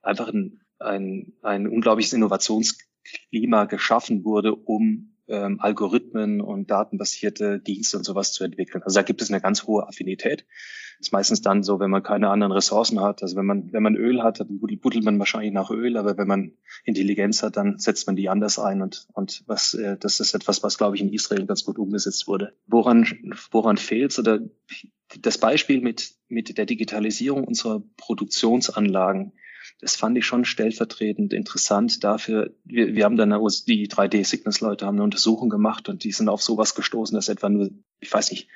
einfach ein, ein, ein unglaubliches Innovationsklima geschaffen wurde, um ähm, Algorithmen und datenbasierte Dienste und sowas zu entwickeln. Also da gibt es eine ganz hohe Affinität. Das ist meistens dann so, wenn man keine anderen Ressourcen hat. Also wenn man, wenn man Öl hat, dann buddelt man wahrscheinlich nach Öl, aber wenn man Intelligenz hat, dann setzt man die anders ein und, und was, äh, das ist etwas, was, glaube ich, in Israel ganz gut umgesetzt wurde. Woran, woran fehlt oder das Beispiel mit, mit der Digitalisierung unserer Produktionsanlagen das fand ich schon stellvertretend interessant dafür. Wir, wir haben dann die 3D-Signals-Leute haben eine Untersuchung gemacht und die sind auf sowas gestoßen, dass etwa nur, ich weiß nicht,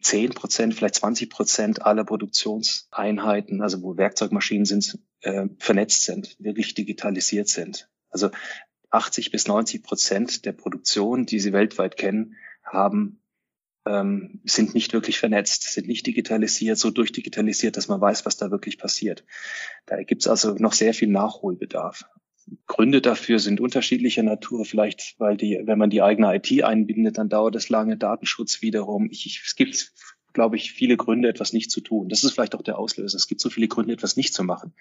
10 Prozent, vielleicht 20 Prozent aller Produktionseinheiten, also wo Werkzeugmaschinen sind, äh, vernetzt sind, wirklich digitalisiert sind. Also 80 bis 90 Prozent der Produktion, die Sie weltweit kennen, haben ähm, sind nicht wirklich vernetzt, sind nicht digitalisiert, so durchdigitalisiert, dass man weiß, was da wirklich passiert. Da gibt es also noch sehr viel Nachholbedarf. Gründe dafür sind unterschiedlicher Natur. Vielleicht, weil die, wenn man die eigene IT einbindet, dann dauert es lange. Datenschutz wiederum. Ich, ich, es gibt glaube ich, viele Gründe, etwas nicht zu tun. Das ist vielleicht auch der Auslöser. Es gibt so viele Gründe, etwas nicht zu machen.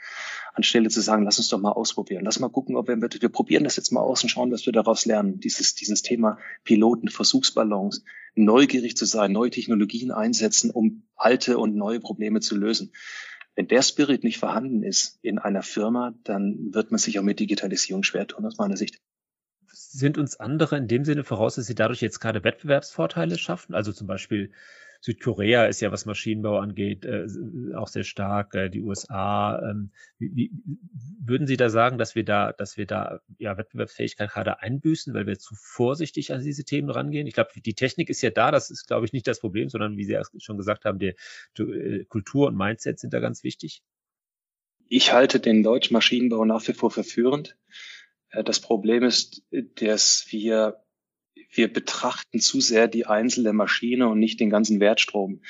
Anstelle zu sagen, lass uns doch mal ausprobieren. Lass mal gucken, ob wir, wir probieren das jetzt mal aus und schauen, was wir daraus lernen. Dieses, dieses Thema Piloten, Versuchsballons, neugierig zu sein, neue Technologien einsetzen, um alte und neue Probleme zu lösen. Wenn der Spirit nicht vorhanden ist in einer Firma, dann wird man sich auch mit Digitalisierung schwer tun, aus meiner Sicht sind uns andere in dem Sinne voraus, dass sie dadurch jetzt gerade Wettbewerbsvorteile schaffen? Also zum Beispiel Südkorea ist ja, was Maschinenbau angeht, äh, auch sehr stark, äh, die USA. Ähm, wie, würden Sie da sagen, dass wir da, dass wir da ja Wettbewerbsfähigkeit gerade einbüßen, weil wir zu vorsichtig an diese Themen rangehen? Ich glaube, die Technik ist ja da, das ist, glaube ich, nicht das Problem, sondern wie Sie schon gesagt haben, die, die äh, Kultur und Mindset sind da ganz wichtig. Ich halte den deutschen Maschinenbau nach wie vor verführend. Äh, das Problem ist, dass wir wir betrachten zu sehr die einzelne Maschine und nicht den ganzen Wertstrom.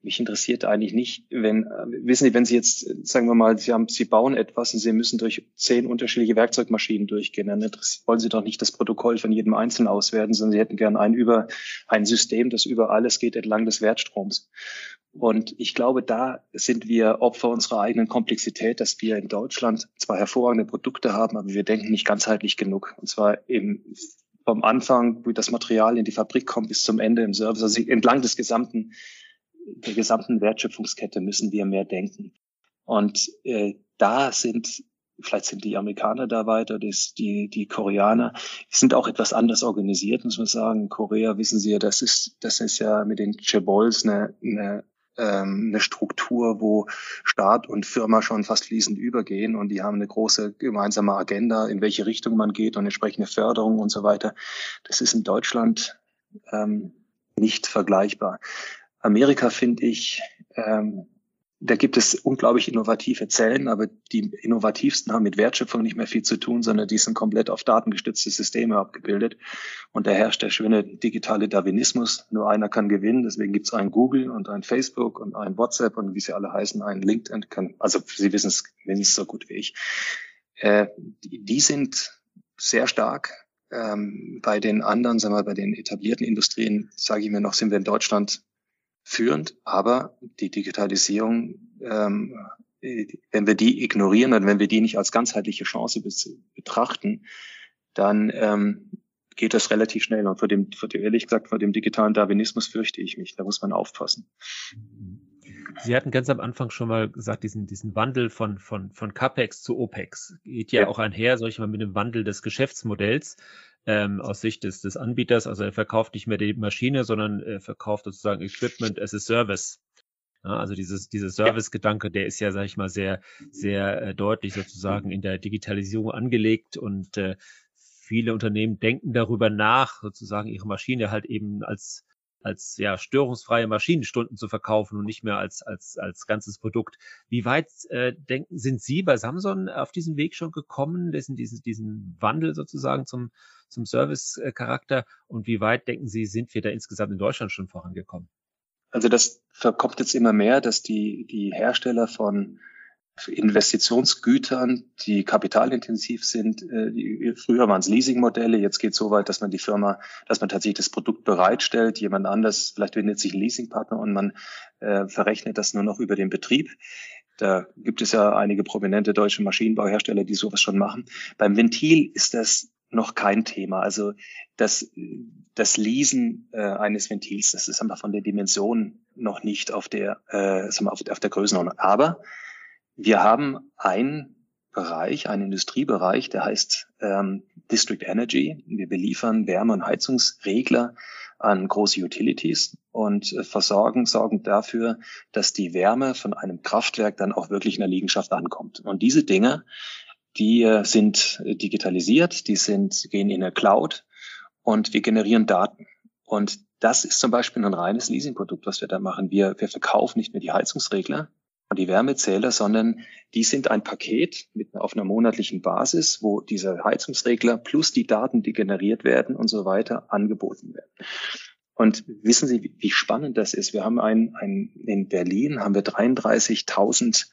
Mich interessiert eigentlich nicht, wenn, äh, wissen Sie, wenn Sie jetzt, sagen wir mal, Sie haben, Sie bauen etwas und Sie müssen durch zehn unterschiedliche Werkzeugmaschinen durchgehen, dann wollen Sie doch nicht das Protokoll von jedem Einzelnen auswerten, sondern Sie hätten gern ein über, ein System, das über alles geht entlang des Wertstroms. Und ich glaube, da sind wir Opfer unserer eigenen Komplexität, dass wir in Deutschland zwar hervorragende Produkte haben, aber wir denken nicht ganzheitlich genug. Und zwar im vom Anfang, wie das Material in die Fabrik kommt, bis zum Ende im Service. Also entlang des gesamten, der gesamten Wertschöpfungskette müssen wir mehr denken. Und äh, da sind, vielleicht sind die Amerikaner da weiter, das, die, die Koreaner, sind auch etwas anders organisiert, muss man sagen. Korea, wissen Sie ja, das ist, das ist ja mit den Chebols eine, eine ähm, eine Struktur, wo Staat und Firma schon fast fließend übergehen und die haben eine große gemeinsame Agenda, in welche Richtung man geht und entsprechende Förderung und so weiter. Das ist in Deutschland ähm, nicht vergleichbar. Amerika finde ich ähm, da gibt es unglaublich innovative Zellen, aber die innovativsten haben mit Wertschöpfung nicht mehr viel zu tun, sondern die sind komplett auf datengestützte Systeme abgebildet. Und da herrscht der schöne digitale Darwinismus. Nur einer kann gewinnen. Deswegen gibt es ein Google und ein Facebook und ein WhatsApp und wie sie alle heißen, ein LinkedIn. Kann, also Sie wissen es mindestens so gut wie ich. Äh, die, die sind sehr stark. Ähm, bei den anderen, sagen wir, bei den etablierten Industrien, sage ich mir noch, sind wir in Deutschland führend, aber die Digitalisierung, ähm, wenn wir die ignorieren und wenn wir die nicht als ganzheitliche Chance betrachten, dann ähm, geht das relativ schnell. Und vor dem, vor dem, ehrlich gesagt, vor dem digitalen Darwinismus fürchte ich mich. Da muss man aufpassen. Sie hatten ganz am Anfang schon mal gesagt, diesen, diesen Wandel von, von, von CAPEX zu OPEX geht ja, ja. auch einher, sag ich mal, mit dem Wandel des Geschäftsmodells ähm, aus Sicht des, des Anbieters. Also er verkauft nicht mehr die Maschine, sondern er verkauft sozusagen Equipment as a Service. Ja, also dieses, dieser Service-Gedanke, der ist ja, sag ich mal, sehr, sehr äh, deutlich sozusagen in der Digitalisierung angelegt und äh, viele Unternehmen denken darüber nach, sozusagen ihre Maschine halt eben als als ja störungsfreie Maschinenstunden zu verkaufen und nicht mehr als als als ganzes Produkt. Wie weit äh, denken sind Sie bei Samsung auf diesen Weg schon gekommen, diesen diesen diesen Wandel sozusagen zum zum Service-Charakter und wie weit denken Sie sind wir da insgesamt in Deutschland schon vorangekommen? Also das verkommt jetzt immer mehr, dass die die Hersteller von Investitionsgütern, die kapitalintensiv sind. Äh, früher waren es Leasingmodelle, jetzt geht es so weit, dass man die Firma, dass man tatsächlich das Produkt bereitstellt, jemand anders, vielleicht wendet sich ein Leasingpartner und man äh, verrechnet das nur noch über den Betrieb. Da gibt es ja einige prominente deutsche Maschinenbauhersteller, die sowas schon machen. Beim Ventil ist das noch kein Thema. Also das, das Leasen äh, eines Ventils, das ist einfach von der Dimension noch nicht auf der, äh, auf der Größenordnung. Aber wir haben einen Bereich, einen Industriebereich, der heißt ähm, District Energy. Wir beliefern Wärme- und Heizungsregler an große Utilities und äh, versorgen, sorgen dafür, dass die Wärme von einem Kraftwerk dann auch wirklich in der Liegenschaft ankommt. Und diese Dinge, die äh, sind digitalisiert, die sind, gehen in der Cloud und wir generieren Daten. Und das ist zum Beispiel ein reines Leasingprodukt, was wir da machen. Wir, wir verkaufen nicht mehr die Heizungsregler, die Wärmezähler, sondern die sind ein Paket mit, auf einer monatlichen Basis, wo dieser Heizungsregler plus die Daten, die generiert werden und so weiter, angeboten werden. Und wissen Sie, wie spannend das ist? Wir haben ein, ein in Berlin haben wir 33.000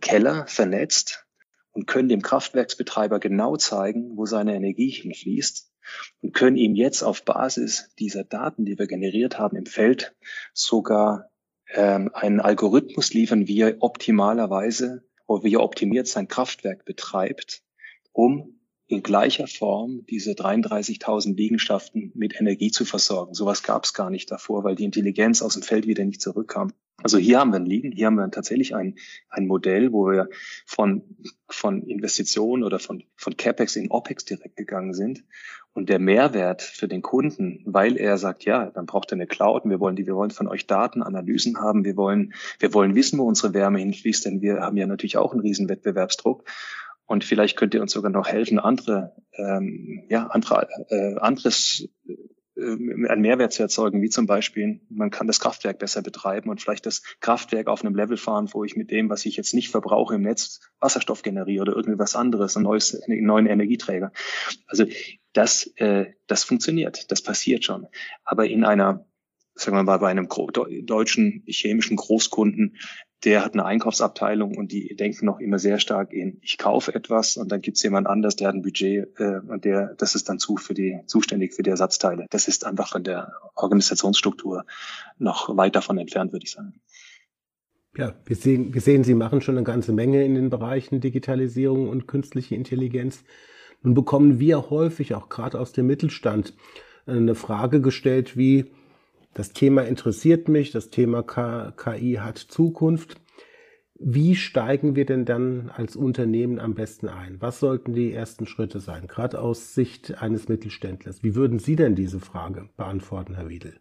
Keller vernetzt und können dem Kraftwerksbetreiber genau zeigen, wo seine Energie hinfließt und können ihm jetzt auf Basis dieser Daten, die wir generiert haben im Feld, sogar ähm, einen Algorithmus liefern, wie er optimalerweise oder wie er optimiert sein Kraftwerk betreibt, um in gleicher Form diese 33.000 Liegenschaften mit Energie zu versorgen. Sowas gab es gar nicht davor, weil die Intelligenz aus dem Feld wieder nicht zurückkam. Also hier haben wir ein Liegen, hier haben wir tatsächlich ein, ein Modell, wo wir von, von Investitionen oder von, von CapEx in OpEx direkt gegangen sind. Und der Mehrwert für den Kunden, weil er sagt, ja, dann braucht er eine Cloud und wir wollen die, wir wollen von euch Daten, Analysen haben, wir wollen, wir wollen wissen, wo unsere Wärme hinfließt, denn wir haben ja natürlich auch einen riesen Wettbewerbsdruck. Und vielleicht könnt ihr uns sogar noch helfen, andere, ähm, ja, andere, äh, anderes äh, einen Mehrwert zu erzeugen, wie zum Beispiel, man kann das Kraftwerk besser betreiben und vielleicht das Kraftwerk auf einem Level fahren, wo ich mit dem, was ich jetzt nicht verbrauche im Netz, Wasserstoff generiere oder irgendwas anderes, ein neues, einen neuen Energieträger. Also das, äh, das funktioniert, das passiert schon. Aber in einer, sagen wir mal, bei einem deutschen chemischen Großkunden der hat eine Einkaufsabteilung und die denken noch immer sehr stark in, ich kaufe etwas und dann gibt es jemand anders, der hat ein Budget äh, und der, das ist dann zu für die, zuständig für die Ersatzteile. Das ist einfach von der Organisationsstruktur noch weit davon entfernt, würde ich sagen. Ja, wir sehen, wir sehen, Sie machen schon eine ganze Menge in den Bereichen Digitalisierung und künstliche Intelligenz. Nun bekommen wir häufig, auch gerade aus dem Mittelstand, eine Frage gestellt wie, das Thema interessiert mich, das Thema KI hat Zukunft. Wie steigen wir denn dann als Unternehmen am besten ein? Was sollten die ersten Schritte sein, gerade aus Sicht eines Mittelständlers? Wie würden Sie denn diese Frage beantworten, Herr Wiedel?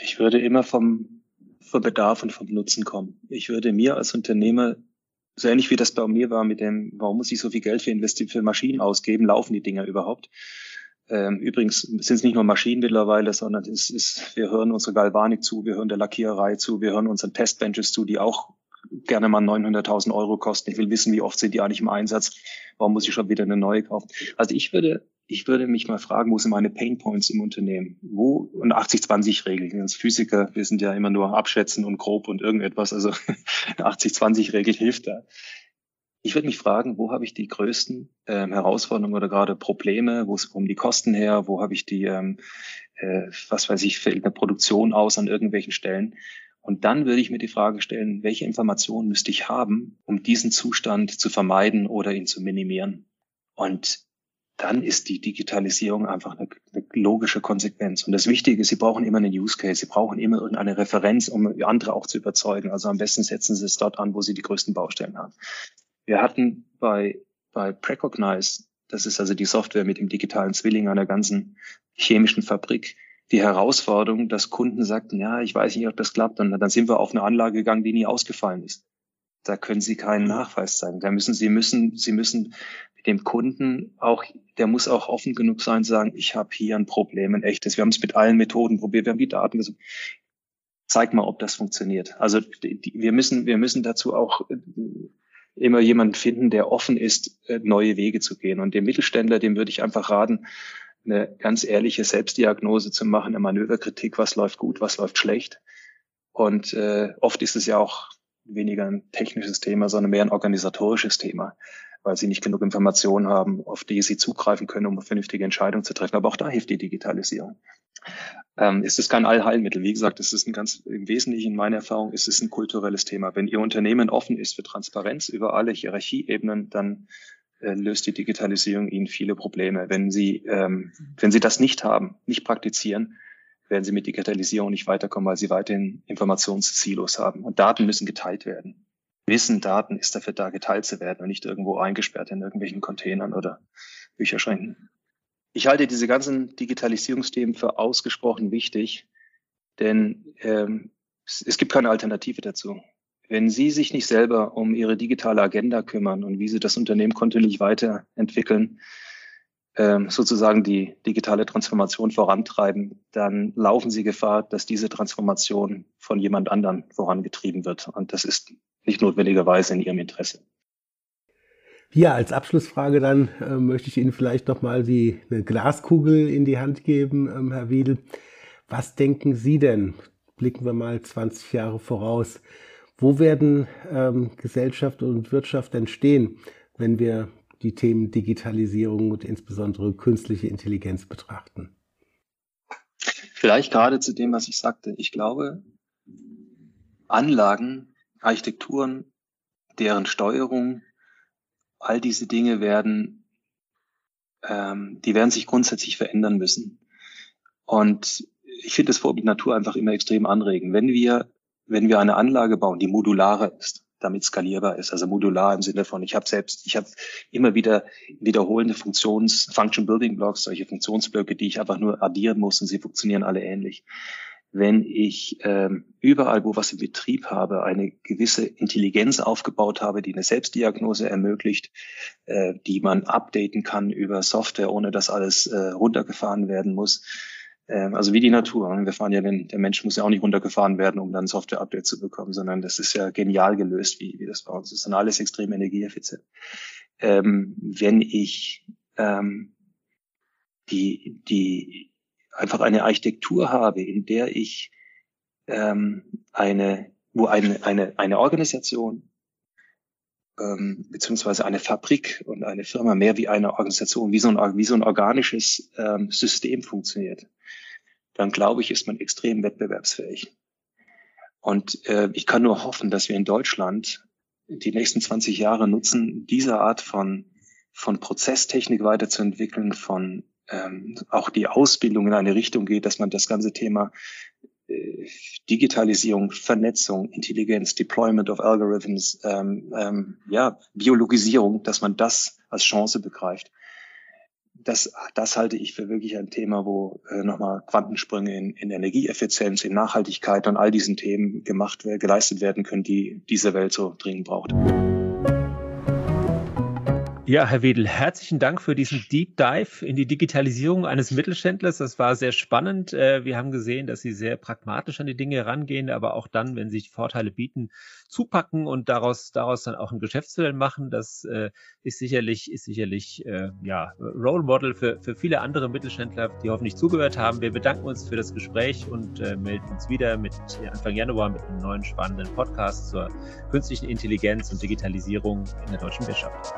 Ich würde immer vom, vom Bedarf und vom Nutzen kommen. Ich würde mir als Unternehmer, so ähnlich wie das bei mir war mit dem, warum muss ich so viel Geld für, Investi für Maschinen ausgeben, laufen die Dinger überhaupt? Ähm, übrigens sind es nicht nur Maschinen mittlerweile, sondern es ist, wir hören unsere Galvanik zu, wir hören der Lackiererei zu, wir hören unseren Testbenches zu, die auch gerne mal 900.000 Euro kosten. Ich will wissen, wie oft sind die eigentlich im Einsatz? Warum muss ich schon wieder eine neue kaufen? Also ich würde, ich würde mich mal fragen, wo sind meine Pain Points im Unternehmen? Wo, und 80-20-Regel. Als Physiker, wir sind ja immer nur abschätzen und grob und irgendetwas. Also [LAUGHS] 80-20-Regel hilft da. Ich würde mich fragen, wo habe ich die größten ähm, Herausforderungen oder gerade Probleme? Wo kommen die Kosten her? Wo habe ich die, ähm, äh, was weiß ich, fällt eine Produktion aus an irgendwelchen Stellen? Und dann würde ich mir die Frage stellen, welche Informationen müsste ich haben, um diesen Zustand zu vermeiden oder ihn zu minimieren? Und dann ist die Digitalisierung einfach eine, eine, logische Konsequenz. Und das Wichtige ist, Sie brauchen immer einen Use Case. Sie brauchen immer irgendeine Referenz, um andere auch zu überzeugen. Also am besten setzen Sie es dort an, wo Sie die größten Baustellen haben. Wir hatten bei, bei Precognize, das ist also die Software mit dem digitalen Zwilling einer ganzen chemischen Fabrik, die Herausforderung, dass Kunden sagten, ja, ich weiß nicht, ob das klappt. Und dann sind wir auf eine Anlage gegangen, die nie ausgefallen ist. Da können Sie keinen Nachweis zeigen. Da müssen Sie müssen Sie müssen dem Kunden auch, der muss auch offen genug sein, sagen, ich habe hier ein Problem, ein echtes. Wir haben es mit allen Methoden probiert, wir haben die Daten gesucht. Zeig mal, ob das funktioniert. Also die, wir müssen, wir müssen dazu auch äh, immer jemanden finden, der offen ist, äh, neue Wege zu gehen. Und dem Mittelständler, dem würde ich einfach raten, eine ganz ehrliche Selbstdiagnose zu machen, eine Manöverkritik, was läuft gut, was läuft schlecht. Und äh, oft ist es ja auch weniger ein technisches Thema, sondern mehr ein organisatorisches Thema weil sie nicht genug Informationen haben, auf die sie zugreifen können, um vernünftige Entscheidung zu treffen. Aber auch da hilft die Digitalisierung. Ähm, es ist kein Allheilmittel. Wie gesagt, es ist ein ganz im Wesentlichen in meiner Erfahrung ist es ein kulturelles Thema. Wenn Ihr Unternehmen offen ist für Transparenz über alle Hierarchieebenen, dann äh, löst die Digitalisierung Ihnen viele Probleme. Wenn Sie, ähm, wenn Sie das nicht haben, nicht praktizieren, werden Sie mit Digitalisierung nicht weiterkommen, weil Sie weiterhin Informationssilos haben. Und Daten müssen geteilt werden. Wissen, Daten ist dafür da, geteilt zu werden und nicht irgendwo eingesperrt in irgendwelchen Containern oder Bücherschränken. Ich halte diese ganzen Digitalisierungsthemen für ausgesprochen wichtig, denn ähm, es, gibt keine Alternative dazu. Wenn Sie sich nicht selber um Ihre digitale Agenda kümmern und wie Sie das Unternehmen kontinuierlich weiterentwickeln, sozusagen die digitale Transformation vorantreiben, dann laufen Sie Gefahr, dass diese Transformation von jemand anderen vorangetrieben wird. Und das ist nicht notwendigerweise in Ihrem Interesse. Ja, als Abschlussfrage dann äh, möchte ich Ihnen vielleicht nochmal die eine Glaskugel in die Hand geben, ähm, Herr Wiedel. Was denken Sie denn? Blicken wir mal 20 Jahre voraus. Wo werden ähm, Gesellschaft und Wirtschaft entstehen, wenn wir die Themen Digitalisierung und insbesondere künstliche Intelligenz betrachten? Vielleicht gerade zu dem, was ich sagte. Ich glaube, Anlagen Architekturen, deren Steuerung, all diese Dinge werden, ähm, die werden sich grundsätzlich verändern müssen. Und ich finde das Vorbild Natur einfach immer extrem anregen. Wenn wir, wenn wir eine Anlage bauen, die modularer ist, damit skalierbar ist, also modular im Sinne von, ich habe selbst, ich habe immer wieder wiederholende Funktions, Function Building Blocks, solche Funktionsblöcke, die ich einfach nur addieren muss und sie funktionieren alle ähnlich wenn ich ähm, überall, wo was im Betrieb habe, eine gewisse Intelligenz aufgebaut habe, die eine Selbstdiagnose ermöglicht, äh, die man updaten kann über Software, ohne dass alles äh, runtergefahren werden muss. Ähm, also wie die Natur. Wir fahren ja, den, der Mensch muss ja auch nicht runtergefahren werden, um dann Software-Update zu bekommen, sondern das ist ja genial gelöst, wie, wie das bei uns ist. Und alles extrem energieeffizient. Ähm, wenn ich ähm, die, die einfach eine Architektur habe, in der ich ähm, eine, wo eine, eine, eine Organisation ähm, beziehungsweise eine Fabrik und eine Firma mehr wie eine Organisation, wie so ein, wie so ein organisches ähm, System funktioniert, dann glaube ich, ist man extrem wettbewerbsfähig. Und äh, ich kann nur hoffen, dass wir in Deutschland die nächsten 20 Jahre nutzen, diese Art von, von Prozesstechnik weiterzuentwickeln, von ähm, auch die Ausbildung in eine Richtung geht, dass man das ganze Thema äh, Digitalisierung, Vernetzung, Intelligenz, Deployment of Algorithms, ähm, ähm, ja, Biologisierung, dass man das als Chance begreift. Das, das halte ich für wirklich ein Thema, wo äh, nochmal Quantensprünge in, in Energieeffizienz, in Nachhaltigkeit und all diesen Themen gemacht, geleistet werden können, die diese Welt so dringend braucht. Ja, Herr Wedel, herzlichen Dank für diesen Deep Dive in die Digitalisierung eines Mittelständlers. Das war sehr spannend. Äh, wir haben gesehen, dass Sie sehr pragmatisch an die Dinge herangehen, aber auch dann, wenn sich Vorteile bieten, zupacken und daraus, daraus dann auch ein Geschäftsmodell machen. Das äh, ist sicherlich, ist sicherlich äh, ja, Role Model für, für viele andere Mittelständler, die hoffentlich zugehört haben. Wir bedanken uns für das Gespräch und melden uns wieder mit Anfang Januar mit einem neuen spannenden Podcast zur künstlichen Intelligenz und Digitalisierung in der deutschen Wirtschaft.